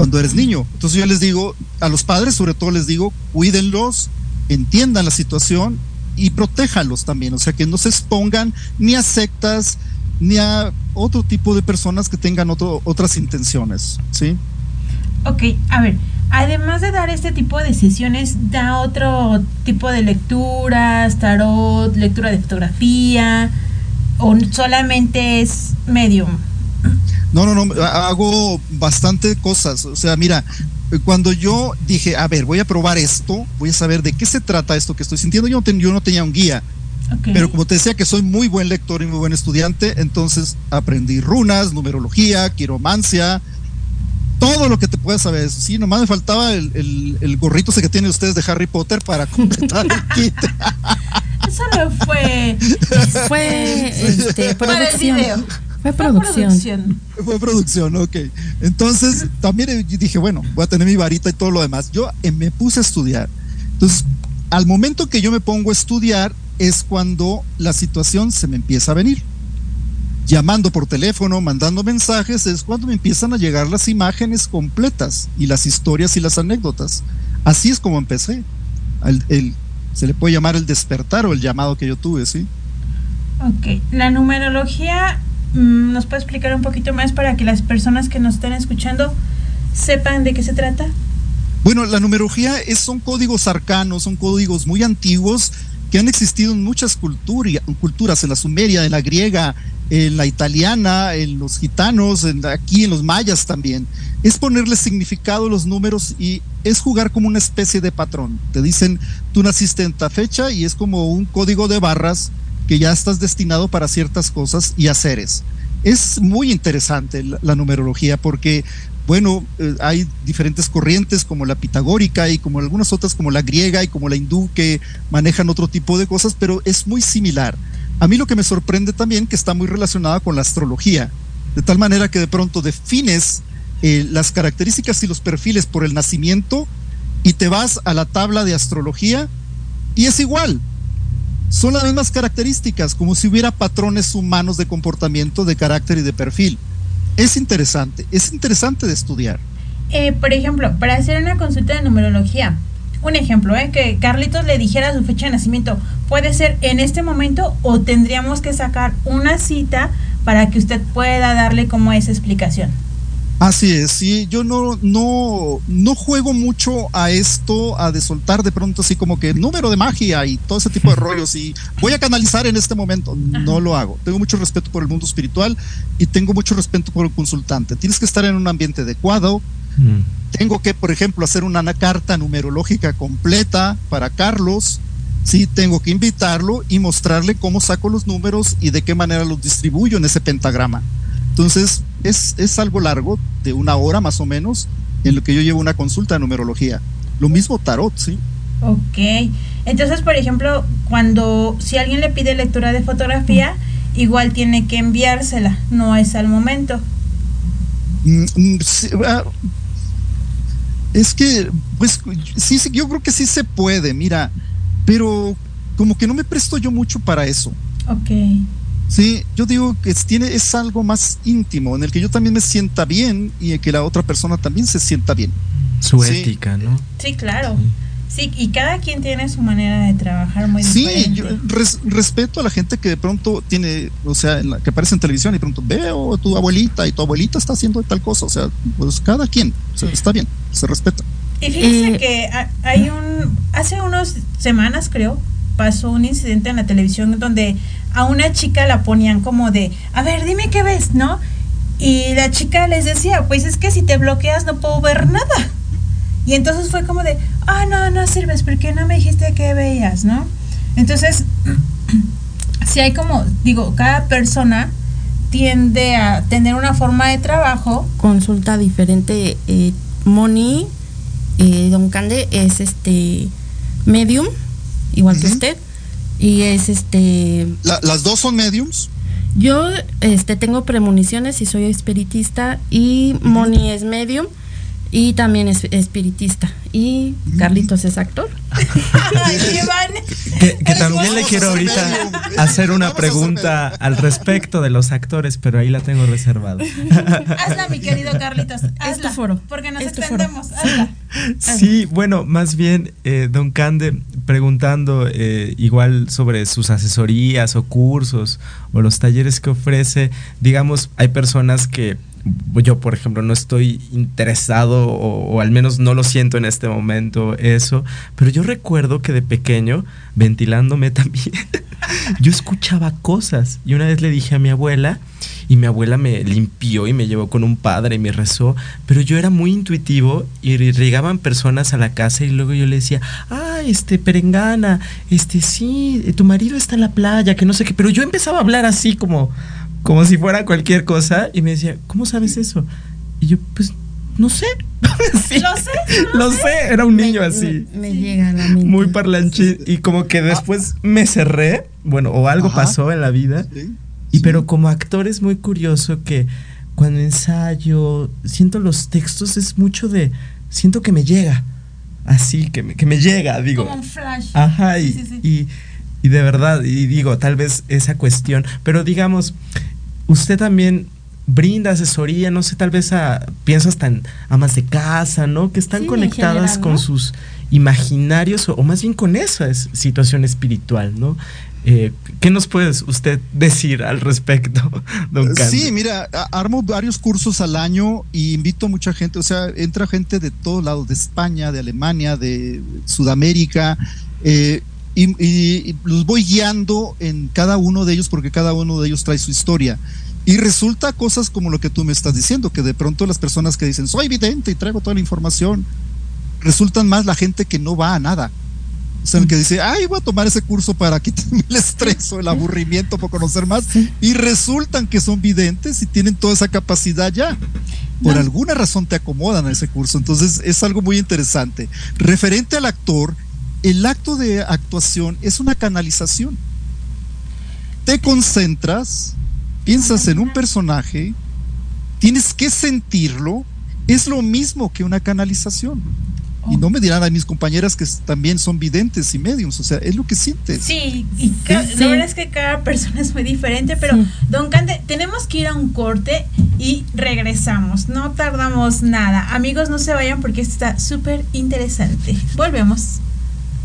cuando eres niño. Entonces yo les digo, a los padres sobre todo les digo, cuídenlos, entiendan la situación y protéjanlos también, o sea, que no se expongan ni a sectas ni a otro tipo de personas que tengan otro, otras intenciones, ¿sí? Ok, a ver, además de dar este tipo de sesiones, da otro tipo de lecturas, tarot, lectura de fotografía. ¿O solamente es medium? No, no, no, hago bastante cosas. O sea, mira, cuando yo dije, a ver, voy a probar esto, voy a saber de qué se trata esto que estoy sintiendo, yo no, yo no tenía un guía. Pero como te decía que soy muy buen lector y muy buen estudiante, entonces aprendí runas, numerología, quiromancia, todo lo que te puedas saber. Sí, nomás me faltaba el, el, gorrito ese que tienen ustedes de Harry Potter para completar el kit. Eso no fue. Fue este, producción. Fue producción. Fue producción, ok. Entonces, también dije, bueno, voy a tener mi varita y todo lo demás. Yo eh, me puse a estudiar. Entonces, al momento que yo me pongo a estudiar, es cuando la situación se me empieza a venir. Llamando por teléfono, mandando mensajes, es cuando me empiezan a llegar las imágenes completas y las historias y las anécdotas. Así es como empecé. se le puede llamar el despertar o el llamado que yo tuve, ¿sí? Ok, la numerología ¿Nos puede explicar un poquito más para que las personas que nos estén escuchando sepan de qué se trata? Bueno, la numerología es, son códigos arcanos, son códigos muy antiguos que han existido en muchas culturas, en la sumeria, en la griega, en la italiana, en los gitanos, en, aquí en los mayas también. Es ponerle significado a los números y es jugar como una especie de patrón. Te dicen, tú naciste en esta fecha y es como un código de barras que ya estás destinado para ciertas cosas y haceres. Es muy interesante la, numerología porque, bueno, eh, hay diferentes corrientes como la pitagórica y como algunas otras como la griega y como la hindú que manejan otro tipo de cosas, pero es muy similar. A mí lo que me sorprende también que está muy relacionada con la astrología, de tal manera que de pronto defines eh, las características y los perfiles por el nacimiento y te vas a la tabla de astrología y es igual son las mismas características, como si hubiera patrones humanos de comportamiento, de carácter y de perfil. Es interesante, es interesante de estudiar. Eh, por ejemplo, para hacer una consulta de numerología, un ejemplo, eh, que Carlitos le dijera su fecha de nacimiento, puede ser en este momento o tendríamos que sacar una cita para que usted pueda darle como esa explicación. Así es, sí, yo no, no, no juego mucho a esto, a de soltar de pronto así como que número de magia y todo ese tipo de rollos y voy a canalizar en este momento. No lo hago. Tengo mucho respeto por el mundo espiritual y tengo mucho respeto por el consultante. Tienes que estar en un ambiente adecuado. Mm. Tengo que, por ejemplo, hacer una carta numerológica completa para Carlos. Sí, tengo que invitarlo y mostrarle cómo saco los números y de qué manera los distribuyo en ese pentagrama. Entonces, es, es algo largo, de una hora más o menos, en lo que yo llevo una consulta de numerología. Lo mismo tarot, ¿sí? Ok. Entonces, por ejemplo, cuando si alguien le pide lectura de fotografía, igual tiene que enviársela, no es al momento. Mm, mm, ah, es que, pues, sí, sí, yo creo que sí se puede, mira, pero como que no me presto yo mucho para eso. Ok. Sí, yo digo que es, tiene, es algo más íntimo, en el que yo también me sienta bien y en que la otra persona también se sienta bien. Su ética, ¿no? Sí, claro. Sí, y cada quien tiene su manera de trabajar muy sí, Sí, yo respeto a la gente que de pronto tiene, o sea, que aparece en televisión y pronto veo a tu abuelita y tu abuelita está haciendo tal cosa, o sea, pues cada quien, está bien, se respeta. Y fíjense eh, que hay un, hace unas semanas creo, pasó un incidente en la televisión donde a una chica la ponían como de, a ver, dime qué ves, ¿no? Y la chica les decía, pues es que si te bloqueas no puedo ver nada. Y entonces fue como de, ah, no, no sirves, porque no me dijiste qué veías, ¿no? Entonces, si hay como, digo, cada persona tiende a tener una forma de trabajo. Consulta diferente. Eh, Moni, eh, Don Cande, es este medium igual que usted. Y es este. ¿Las dos son mediums? Yo este, tengo premoniciones y soy espiritista. Y Moni es medium y también es espiritista. Y Carlitos es actor. que, también le quiero ahorita hacer una pregunta al respecto de los actores, pero ahí la tengo reservada. Hazla, mi querido Carlitos. Hazla, foro. Porque nos extendemos. Sí, bueno, más bien, eh, don Cande, preguntando eh, igual sobre sus asesorías o cursos o los talleres que ofrece, digamos, hay personas que yo, por ejemplo, no estoy interesado o, al menos no lo siento en este momento eso, pero yo recuerdo que de pequeño, ventilándome también, yo escuchaba cosas. Y una vez le dije a mi abuela, y mi abuela me limpió y me llevó con un padre y me rezó, pero yo era muy intuitivo y llegaban personas a la casa y luego yo le decía, ah, este, perengana, este, sí, tu marido está en la playa, que no sé qué, pero yo empezaba a hablar así como, como si fuera cualquier cosa y me decía, ¿cómo sabes eso? Y yo, pues, no sé. Lo sé. Lo sé, era un niño así. Me, llega a la mente. Muy parlanchín. Y como que después me cerré, bueno, o algo pasó en la vida. Y pero como actor es muy curioso que cuando ensayo, siento los textos, es mucho de, siento que me llega, así, que me, que me llega, digo. Como un flash. Ajá, y, y, y de verdad, y digo, tal vez esa cuestión, pero digamos, usted también brinda asesoría, no sé, tal vez a, pienso hasta en amas de casa, ¿no? Que están Sí, conectadas general, con sus imaginarios o, o más bien con esa es- situación espiritual, ¿no? Eh, ¿Qué nos puedes usted decir al respecto, don Cándido? Sí, mira, armo varios cursos al año y invito a mucha gente, o sea, entra gente de todos lados, de España, de Alemania, de Sudamérica, eh, y, y- los voy guiando en cada uno de ellos porque cada uno de ellos trae su historia. Y resulta cosas como lo que tú me estás diciendo, que de pronto las personas que dicen, soy vidente y traigo toda la información, resultan más la gente que no va a nada. O sea, el que dice, ay, voy a tomar ese curso para quitarme el estrés o el aburrimiento por conocer más. Y resultan que son videntes y tienen toda esa capacidad ya. Por No. alguna razón te acomodan a ese curso. Entonces es algo muy interesante. Referente al actor, el acto de actuación es una canalización. Te concentras, piensas en un personaje, tienes que sentirlo. Es lo mismo que una canalización. Y no me dirán a mis compañeras que también son videntes y mediums, o sea, es lo que sientes. Sí, y Sí. la verdad es que cada persona es muy diferente, pero Sí. don Cande, tenemos que ir a un corte y regresamos. No tardamos nada. Amigos, no se vayan porque está súper interesante. Volvemos.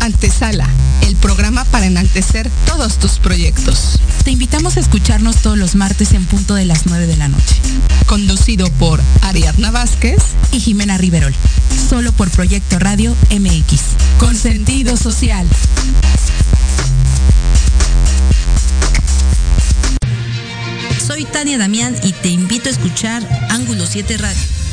Antesala, el programa para enaltecer todos tus proyectos. Te invitamos a escucharnos todos los martes en punto de las 9 de la noche. Conducido por Ariadna Vázquez Y Jimena Riverol. Solo por Proyecto Radio MX. con sentido social. Soy Tania Damián y te invito a escuchar Ángulo 7 Radio,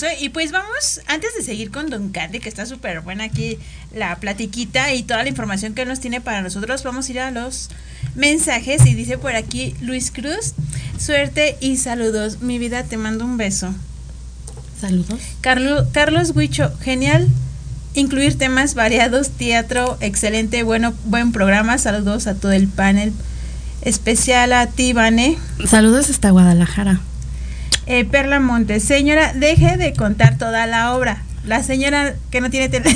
Regreso y pues vamos, antes de seguir con Don Cande, que está súper buena aquí la platiquita y toda la información que él nos tiene para nosotros, vamos a ir a los mensajes y dice por aquí Luis Cruz, suerte y saludos, mi vida te mando un beso. Saludos. Carlo- Carlos Huicho, genial incluir temas variados, teatro, excelente, bueno, buen programa, saludos a todo el panel. especial a ti, Vane. Saludos hasta Guadalajara. Eh, Perla Montes, señora, deje de contar toda la obra. La señora que no tiene tele.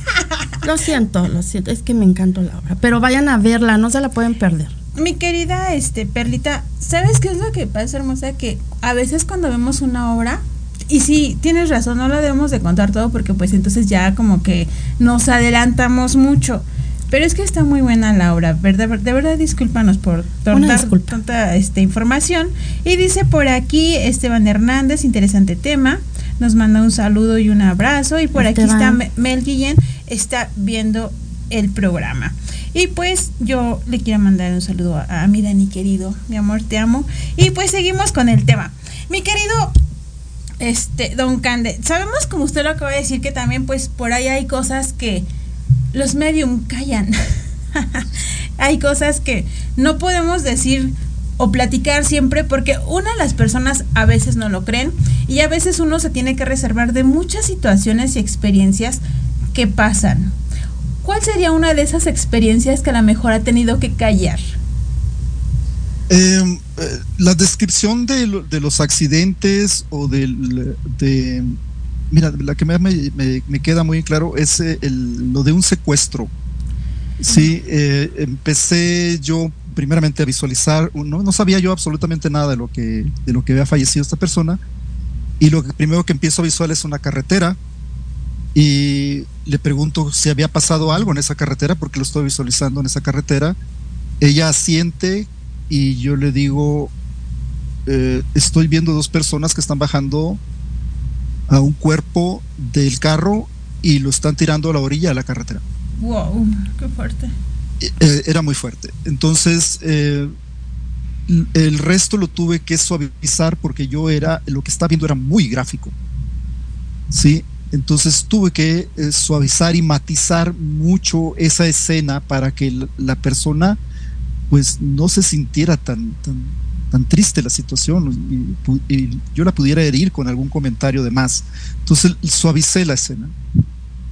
lo siento, lo siento, es que me encantó la obra. Pero vayan a verla, no se la pueden perder. Mi querida este, Perlita, ¿sabes qué es lo que pasa, hermosa? Que a veces cuando vemos una obra, y sí, tienes razón, no la debemos de contar todo porque pues entonces ya como que nos adelantamos mucho. Pero es que está muy buena la obra, ¿verdad? De verdad, discúlpanos por dar tanta este, información. Y dice por aquí Esteban Hernández, interesante tema. Nos manda un saludo y un abrazo. Y por aquí está Mel Guillén, está viendo el programa. Y pues yo le quiero mandar un saludo a, a mi Dani querido, mi amor, te amo. Y pues seguimos con el tema. Mi querido este, don Cande, sabemos como usted lo acaba de decir que también pues por ahí hay cosas que los medium callan. Hay cosas que no podemos decir o platicar siempre porque una de las personas a veces no lo creen y a veces uno se tiene que reservar de muchas situaciones y experiencias que pasan. ¿Cuál sería una de esas experiencias que a lo mejor ha tenido que callar? Em, eh, la descripción de, los accidentes o de, de Mira, la que me, me, queda muy claro es eh, lo de un secuestro. Sí, eh, empecé yo primeramente a visualizar, no, no sabía yo absolutamente nada de lo, que, de lo que había fallecido esta persona, y lo que primero que empiezo a visualizar es una carretera, y le pregunto si había pasado algo en esa carretera, porque lo estoy visualizando en esa carretera. Ella asiente y yo le digo, eh, estoy viendo dos personas que están bajando a un cuerpo del carro y lo están tirando a la orilla de la carretera. Wow, qué fuerte. Eh, eh, era muy fuerte. Entonces, eh, el resto lo tuve que suavizar porque yo era, lo que estaba viendo era muy gráfico. Sí, entonces tuve que suavizar y matizar mucho esa escena para que la, persona pues no se sintiera tan, tan, tan triste la situación y, yo la pudiera herir con algún comentario de más. Entonces suavicé la escena.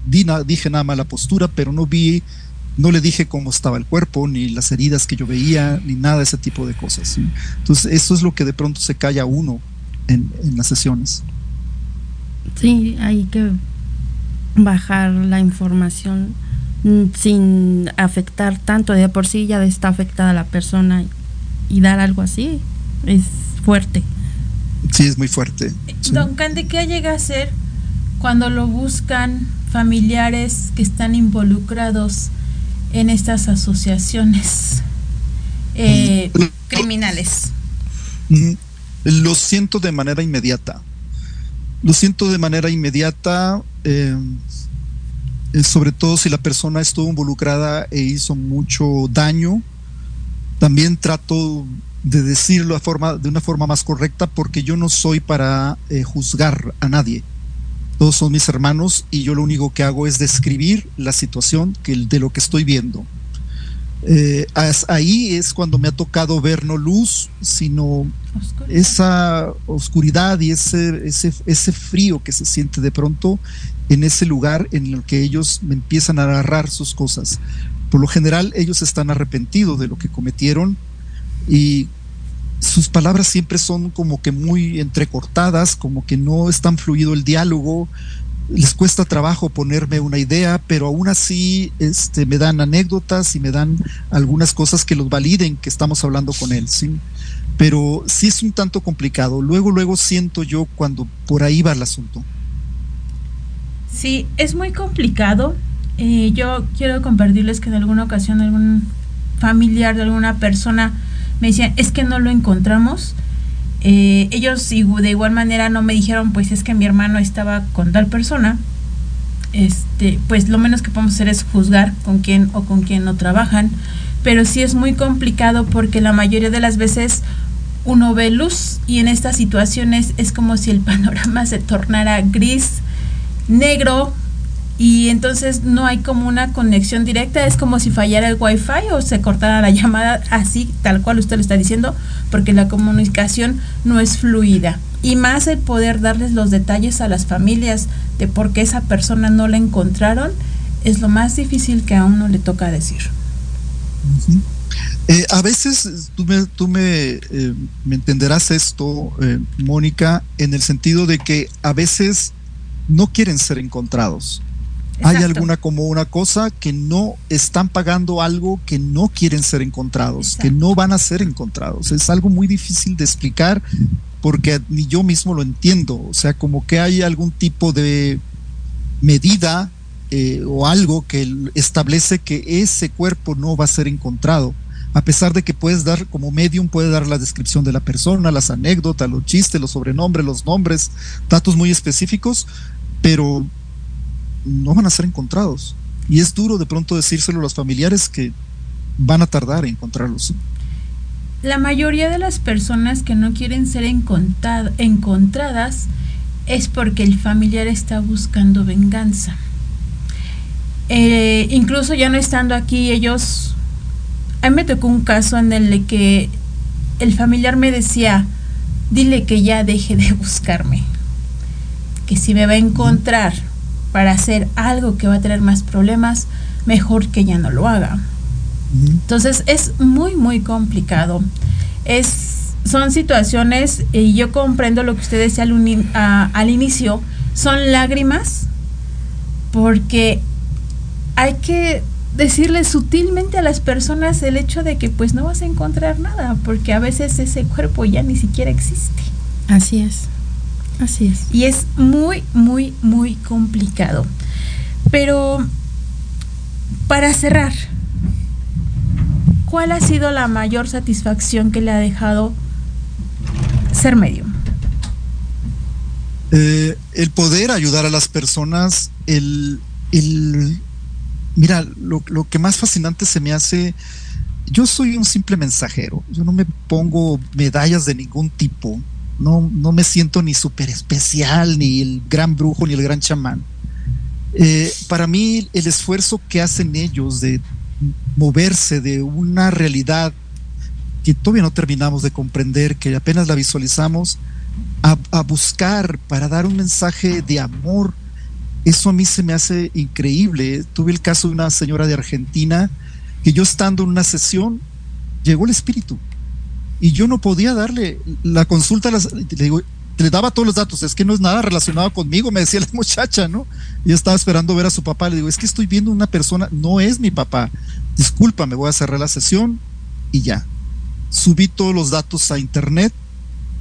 dije nada más la postura, pero no vi, no le dije cómo estaba el cuerpo, ni las heridas que yo veía, ni nada de ese tipo de cosas. Entonces eso es lo que de pronto se calla uno en, en las sesiones. Sí, hay que bajar la información mm, sin afectar tanto, de por sí ya está afectada la persona y dar algo así es fuerte. Sí, es muy fuerte. Don Cande, ¿qué llega a ser cuando lo buscan familiares que están involucrados en estas asociaciones eh, mm. criminales? Mm. Lo siento de manera inmediata. Lo siento de manera inmediata, eh, eh, sobre todo si la persona estuvo involucrada e hizo mucho daño también trato de decirlo de, forma, de una forma más correcta porque yo no soy para eh, juzgar a nadie. Todos son mis hermanos y yo lo único que hago es describir la situación que, de lo que estoy viendo. Eh, ahí es cuando me ha tocado ver no luz, sino esa oscuridad y ese, ese, ese frío que se siente de pronto en ese lugar en el que ellos me empiezan a agarrar sus cosas. Por lo general ellos están arrepentidos de lo que cometieron y sus palabras siempre son como que muy entrecortadas, como que no es tan fluido el diálogo, les cuesta trabajo ponerme una idea, pero aún así este, me dan anécdotas y me dan algunas cosas que los validen que estamos hablando con él, ¿sí? Pero sí es un tanto complicado. Luego, luego siento yo cuando por ahí va el asunto. Sí, es muy complicado eh, yo quiero compartirles que en alguna ocasión algún familiar de alguna persona me decían, es que no lo encontramos. Eh, ellos de igual manera no me dijeron, pues es que mi hermano estaba con tal persona. Este, pues lo menos que podemos hacer es juzgar con quién o con quién no trabajan. Pero sí es muy complicado porque la mayoría de las veces uno ve luz y en estas situaciones es como si el panorama se tornara gris, negro, y entonces no hay como una conexión directa, es como si fallara el wifi o se cortara la llamada así, tal cual usted lo está diciendo, porque la comunicación no es fluida. Y más el poder darles los detalles a las familias de por qué esa persona no la encontraron, es lo más difícil que a uno le toca decir. Eh, a veces tú me, tú me, eh, me entenderás esto, eh, Mónica, en el sentido de que a veces no quieren ser encontrados. Hay alguna como una cosa que no están pagando algo que no quieren ser encontrados, que no van a ser encontrados. Es algo muy difícil de explicar porque ni yo mismo lo entiendo. O sea, como que hay algún tipo de medida o algo que establece que ese cuerpo no va a ser encontrado a pesar de que puedes dar como medium, puede dar la descripción de la persona, las anécdotas, los chistes, los sobrenombres, los nombres, datos muy específicos, pero no van a ser encontrados. Y es duro de pronto decírselo a los familiares que van a tardar en encontrarlos. La mayoría de las personas que no quieren ser encontradas es porque el familiar está buscando venganza. Eh, incluso ya no estando aquí, ellos a mí me tocó un caso en el que el familiar me decía, dile que ya deje de buscarme, que si me va a encontrar para hacer algo que va a tener más problemas, mejor que ya no lo haga. Entonces es muy, muy complicado. Es, son situaciones, y yo comprendo lo que usted decía al, al inicio, son lágrimas porque hay que decirle sutilmente a las personas el hecho de que pues no vas a encontrar nada, porque a veces ese cuerpo ya ni siquiera existe. Así es, así es. Y es muy, muy, muy complicado. Pero para cerrar, ¿cuál ha sido la mayor satisfacción que le ha dejado ser medium? Eh, el poder ayudar a las personas, el, el Mira, lo, que más fascinante se me hace, yo soy un simple mensajero, yo no me pongo medallas de ningún tipo, no, no me siento ni súper especial, ni el gran brujo, ni el gran chamán. Eh, para mí el esfuerzo que hacen ellos de moverse de una realidad que todavía no terminamos de comprender, que apenas la visualizamos, a, a buscar para dar un mensaje de amor, eso a mí se me hace increíble. Tuve el caso de una señora de Argentina que yo estando en una sesión, llegó el espíritu y yo no podía darle la consulta, le, daba todos los datos, es que no es nada relacionado conmigo, me decía la muchacha, ¿no? Y estaba esperando ver a su papá, le digo, es que estoy viendo una persona, no es mi papá, disculpa, me voy a cerrar la sesión y ya. Subí todos los datos a internet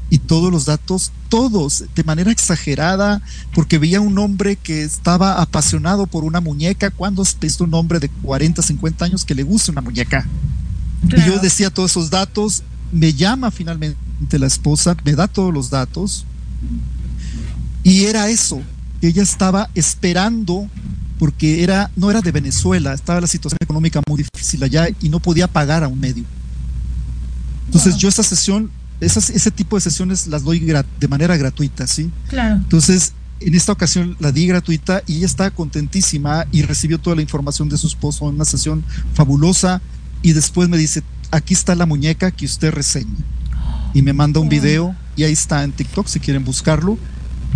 y todos los datos, todos, de manera exagerada, porque veía un hombre que estaba apasionado por una muñeca, cuando has visto un hombre de 40, 50 años que le gusta una muñeca? Y yo decía todos esos datos, me llama finalmente la esposa, me da todos los datos, y era eso, que ella estaba esperando porque era, no era de Venezuela, estaba la situación económica muy difícil allá y no podía pagar a un medio. Entonces yo esa sesión ese tipo de sesiones las doy de manera gratuita, ¿sí? Claro. Entonces, en esta ocasión la di gratuita y ella estaba contentísima y recibió toda la información de su esposo en una sesión fabulosa y después me dice, aquí está la muñeca que usted reseña. Y me manda un video y ahí está en TikTok si quieren buscarlo.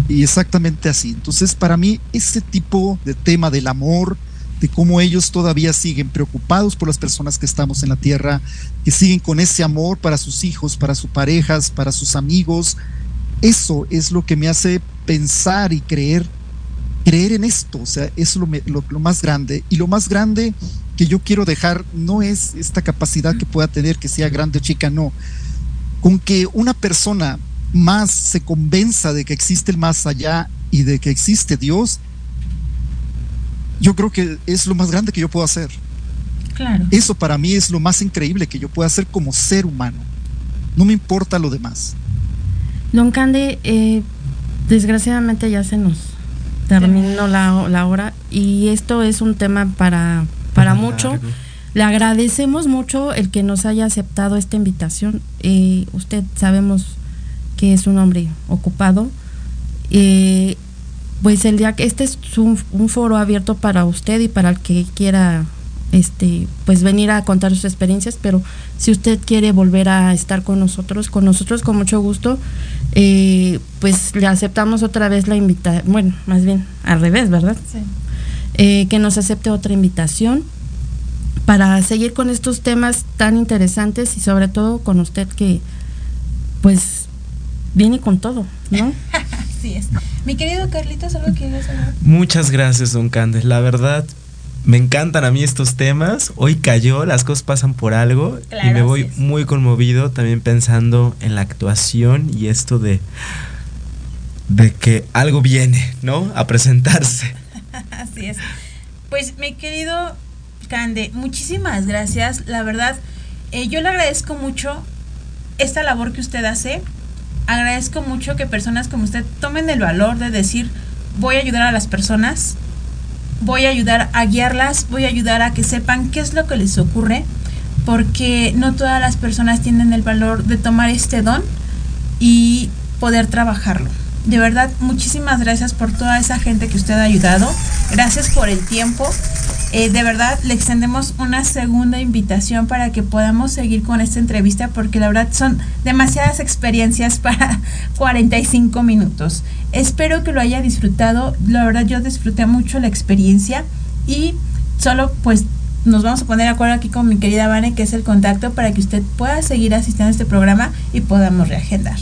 Y exactamente así. Entonces, para mí, ese tipo de tema del amor, de cómo ellos todavía siguen preocupados por las personas que estamos en la tierra, que siguen con ese amor para sus hijos, para sus parejas, para sus amigos. Eso es lo que me hace pensar y creer, creer en esto, o sea, es lo, lo, más grande. Y lo más grande que yo quiero dejar no es esta capacidad que pueda tener, que sea grande o chica, no. Con que una persona más se convenza de que existe el más allá y de que existe Dios, yo creo que es lo más grande que yo puedo hacer. Claro. Eso para mí es lo más increíble que yo pueda hacer como ser humano. No me importa lo demás. Don Cande, eh, desgraciadamente ya se nos terminó la, la, hora y esto es un tema para, para mucho. Le agradecemos mucho el que nos haya aceptado esta invitación. Eh, usted sabemos que es un hombre ocupado. Eh, pues el día que este es un, foro abierto para usted y para el que quiera este pues venir a contar sus experiencias pero si usted quiere volver a estar con nosotros con nosotros con mucho gusto eh, pues le aceptamos otra vez la invitación bueno más bien al revés verdad sí. Eh, que nos acepte otra invitación para seguir con estos temas tan interesantes y sobre todo con usted que pues viene con todo, ¿no? Así es. Mi querido Carlitos, ¿algo quieres hablar? Muchas gracias, don Candes. La verdad, me encantan a mí estos temas. Hoy cayó, las cosas pasan por algo y me voy muy conmovido también pensando en la actuación y esto de de que algo viene, ¿no? A presentarse. Así es. Pues mi querido Cande, muchísimas gracias. La verdad, eh, yo le agradezco mucho esta labor que usted hace. Agradezco mucho que personas como usted tomen el valor de decir, voy a ayudar a las personas, voy a ayudar a guiarlas, voy a ayudar a que sepan qué es lo que les ocurre, porque no todas las personas tienen el valor de tomar este don y poder trabajarlo. De verdad, muchísimas gracias por toda esa gente que usted ha ayudado. Gracias por el tiempo. Eh, de verdad, le extendemos una segunda invitación para que podamos seguir con esta entrevista porque la verdad son demasiadas experiencias para 45 minutos. Espero que lo haya disfrutado. La verdad, yo disfruté mucho la experiencia y solo pues nos vamos a poner de acuerdo aquí con mi querida Vane, que es el contacto para que usted pueda seguir asistiendo a este programa y podamos reagendar.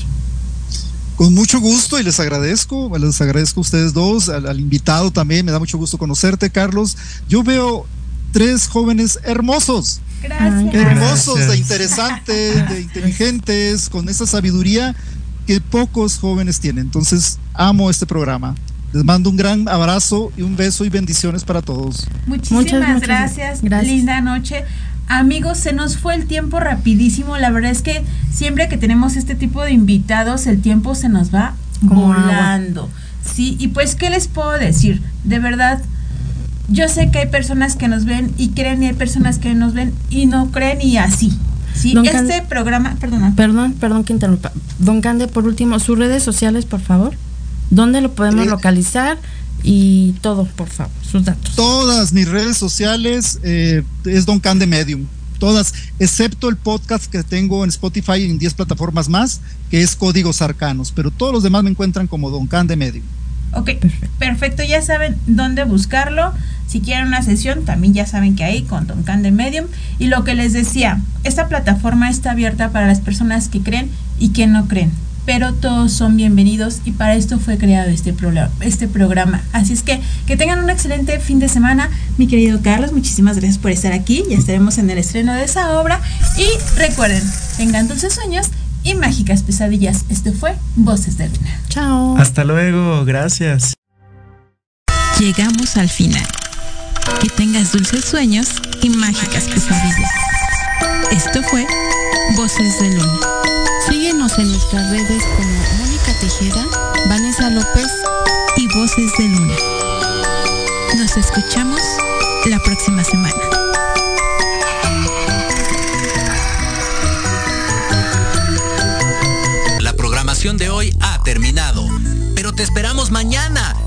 Con mucho gusto y les agradezco, les agradezco a ustedes dos, al, invitado también, me da mucho gusto conocerte, Carlos. Yo veo tres jóvenes hermosos. Gracias. Hermosos, de interesantes, de inteligentes, con esa sabiduría que pocos jóvenes tienen. Entonces, amo este programa. Les mando un gran abrazo y un beso y bendiciones para todos. Muchísimas gracias. gracias. Linda noche. Amigos, se nos fue el tiempo rapidísimo. La verdad es que siempre que tenemos este tipo de invitados, el tiempo se nos va volando. Sí, y pues, ¿qué les puedo decir? De verdad, yo sé que hay personas que nos ven y creen y hay personas que nos ven y no creen y así. Sí, este programa, perdona. Perdón, perdón que interrumpa. Don Cande, por último, sus redes sociales, por favor. ¿Dónde lo podemos localizar? Y todo, por favor, sus datos. Todas mis redes sociales eh, es Don Can de Medium. Todas, excepto el podcast que tengo en Spotify y en 10 plataformas más, que es Códigos Arcanos. Pero todos los demás me encuentran como Don Can de Medium. Ok, perfecto. Ya saben dónde buscarlo. Si quieren una sesión, también ya saben que hay con Don Can de Medium. Y lo que les decía, esta plataforma está abierta para las personas que creen y que no creen pero todos son bienvenidos y para esto fue creado este, este programa. Así es que que tengan un excelente fin de semana, mi querido Carlos, muchísimas gracias por estar aquí, ya estaremos en el estreno de esa obra y recuerden, tengan dulces sueños y mágicas pesadillas. Este fue Voces de Luna. Chao. Hasta luego, gracias. Llegamos al final. Que tengas dulces sueños y mágicas pesadillas. Esto fue Voces de Luna. Síguenos en nuestras redes como Mónica Tejeda, Vanessa López y Voces de Luna. Nos escuchamos la próxima semana. La programación de hoy ha terminado te esperamos mañana